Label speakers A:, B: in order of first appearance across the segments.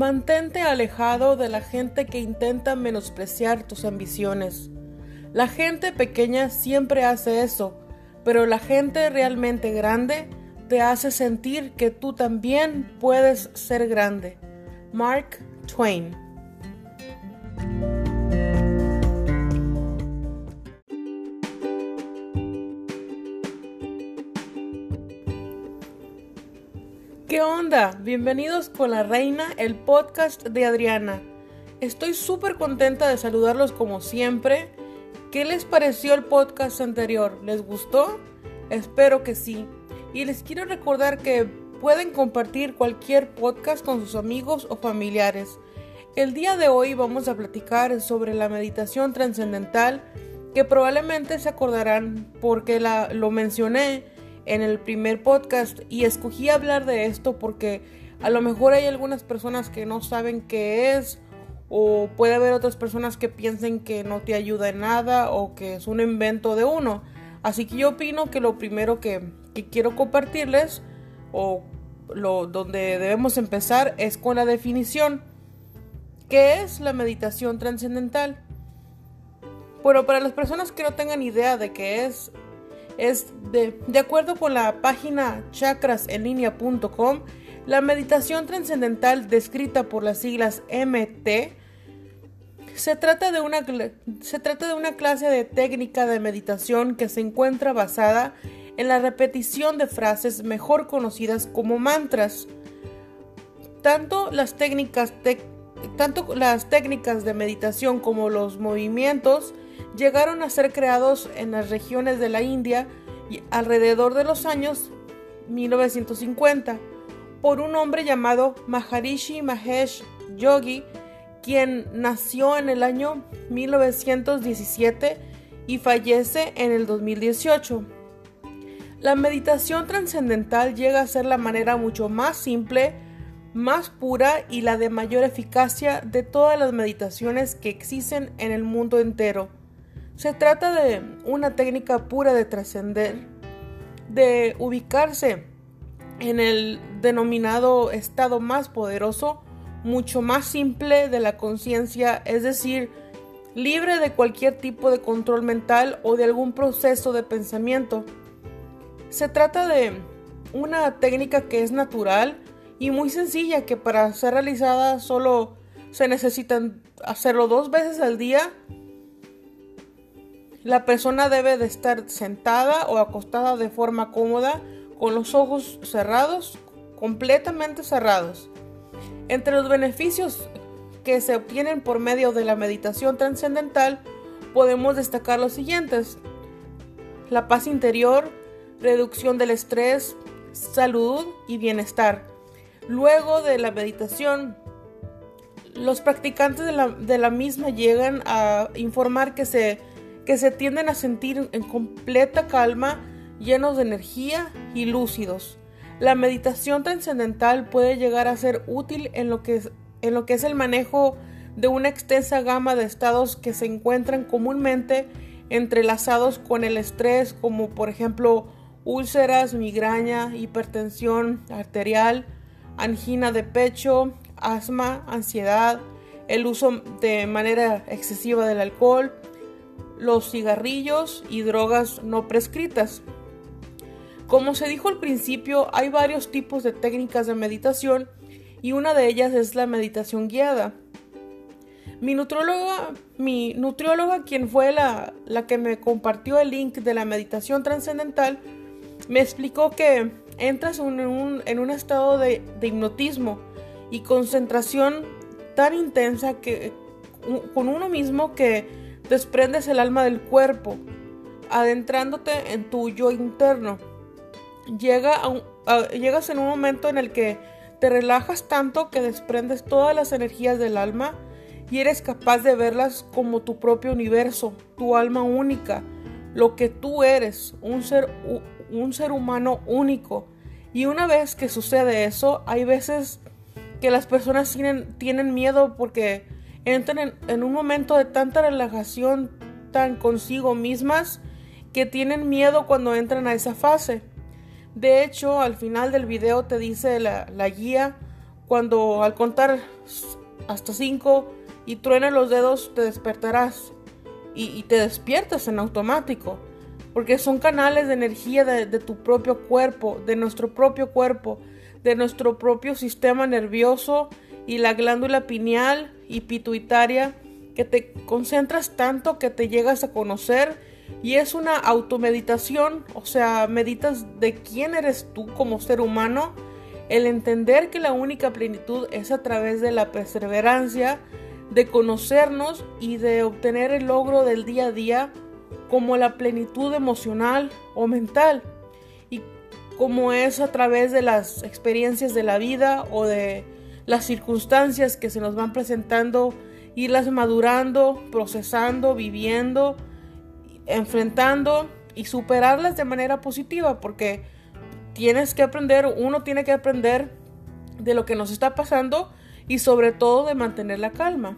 A: Mantente alejado de la gente que intenta menospreciar tus ambiciones. La gente pequeña siempre hace eso, pero la gente realmente grande te hace sentir que tú también puedes ser grande. Mark Twain ¿Qué onda? Bienvenidos con la reina, el podcast de Adriana. Estoy súper contenta de saludarlos como siempre. ¿Qué les pareció el podcast anterior? ¿Les gustó? Espero que sí. Y les quiero recordar que pueden compartir cualquier podcast con sus amigos o familiares. El día de hoy vamos a platicar sobre la meditación trascendental que probablemente se acordarán porque la, lo mencioné en el primer podcast y escogí hablar de esto porque a lo mejor hay algunas personas que no saben qué es o puede haber otras personas que piensen que no te ayuda en nada o que es un invento de uno. Así que yo opino que lo primero que, que quiero compartirles o lo donde debemos empezar es con la definición. ¿Qué es la meditación trascendental? Bueno, para las personas que no tengan idea de qué es, es de, de acuerdo con la página chakrasenlinea.com, la meditación trascendental descrita por las siglas MT se trata, de una, se trata de una clase de técnica de meditación que se encuentra basada en la repetición de frases mejor conocidas como mantras. Tanto las técnicas, tanto las técnicas de meditación como los movimientos llegaron a ser creados en las regiones de la India alrededor de los años 1950 por un hombre llamado Maharishi Mahesh Yogi, quien nació en el año 1917 y fallece en el 2018. La meditación trascendental llega a ser la manera mucho más simple, más pura y la de mayor eficacia de todas las meditaciones que existen en el mundo entero. Se trata de una técnica pura de trascender, de ubicarse en el denominado estado más poderoso, mucho más simple de la conciencia, es decir, libre de cualquier tipo de control mental o de algún proceso de pensamiento. Se trata de una técnica que es natural y muy sencilla que para ser realizada solo se necesitan hacerlo dos veces al día la persona debe de estar sentada o acostada de forma cómoda con los ojos cerrados, completamente cerrados. Entre los beneficios que se obtienen por medio de la meditación trascendental podemos destacar los siguientes. La paz interior, reducción del estrés, salud y bienestar. Luego de la meditación, los practicantes de la, de la misma llegan a informar que se que se tienden a sentir en completa calma, llenos de energía y lúcidos. La meditación trascendental puede llegar a ser útil en lo que es, en lo que es el manejo de una extensa gama de estados que se encuentran comúnmente entrelazados con el estrés, como por ejemplo úlceras, migraña, hipertensión arterial, angina de pecho, asma, ansiedad, el uso de manera excesiva del alcohol, los cigarrillos y drogas no prescritas. Como se dijo al principio, hay varios tipos de técnicas de meditación y una de ellas es la meditación guiada. Mi nutrióloga, mi nutrióloga quien fue la, la que me compartió el link de la meditación trascendental, me explicó que entras en un, en un estado de, de, hipnotismo y concentración tan intensa que con uno mismo que desprendes el alma del cuerpo, adentrándote en tu yo interno. Llega llegas en un momento en el que te relajas tanto que desprendes todas las energías del alma y eres capaz de verlas como tu propio universo, tu alma única, lo que tú eres, un ser, un ser humano único. Y una vez que sucede eso, hay veces que las personas tienen miedo porque entran en, un momento de tanta relajación tan consigo mismas que tienen miedo cuando entran a esa fase. De hecho, al final del video te dice la, la guía cuando al contar hasta cinco y truena los dedos te despertarás y, te despiertas en automático. Porque son canales de energía de tu propio cuerpo, de nuestro propio cuerpo, de nuestro propio sistema nervioso y la glándula pineal y pituitaria que te concentras tanto que te llegas a conocer y es una automeditación, o sea, meditas de quién eres tú como ser humano, el entender que la única plenitud es a través de la perseverancia, de conocernos y de obtener el logro del día a día como la plenitud emocional o mental y como es a través de las experiencias de la vida o de las circunstancias que se nos van presentando, irlas madurando, procesando, viviendo, enfrentando y superarlas de manera positiva porque tienes que aprender, uno tiene que aprender de lo que nos está pasando y sobre todo de mantener la calma.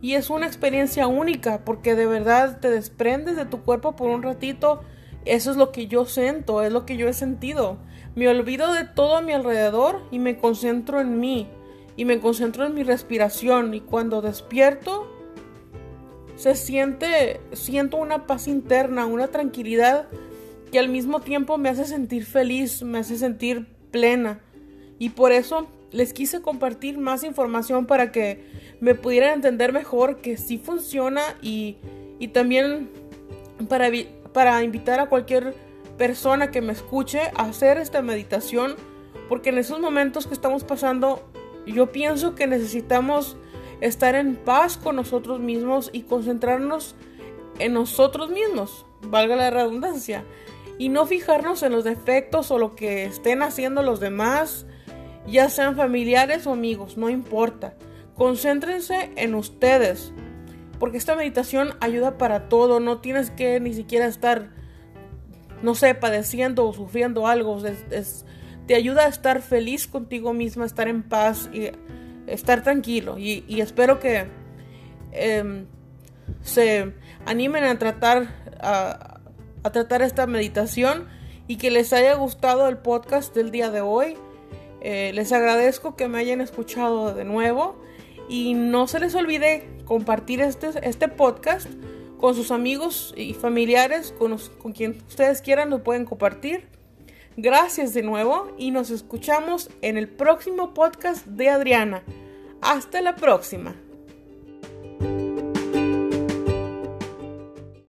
A: Y es una experiencia única porque de verdad te desprendes de tu cuerpo por un ratito. Eso es lo que yo siento, es lo que yo he sentido. Me olvido de todo a mi alrededor y me concentro en mí. Y me concentro en mi respiración. Y cuando despierto, se siente, siento una paz interna, una tranquilidad que al mismo tiempo me hace sentir feliz, me hace sentir plena. Y por eso les quise compartir más información para que me pudieran entender mejor que sí funciona y, también para, para invitar a cualquier persona que me escuche a hacer esta meditación porque en esos momentos que estamos pasando yo pienso que necesitamos estar en paz con nosotros mismos y concentrarnos en nosotros mismos, valga la redundancia, y no fijarnos en los defectos o lo que estén haciendo los demás ya sean familiares o amigos, no importa. Concéntrense en ustedes, porque esta meditación ayuda para todo, no tienes que ni siquiera estar, no sé, padeciendo o sufriendo algo, te ayuda a estar feliz contigo misma, estar en paz y estar tranquilo. Y, espero que em, se animen a tratar, a, tratar esta meditación y que les haya gustado el podcast del día de hoy. Eh, les agradezco que me hayan escuchado de nuevo y no se les olvide compartir este, este podcast con sus amigos y familiares, con, con quien ustedes quieran lo pueden compartir. Gracias de nuevo y nos escuchamos en el próximo podcast de Adriana. Hasta la próxima.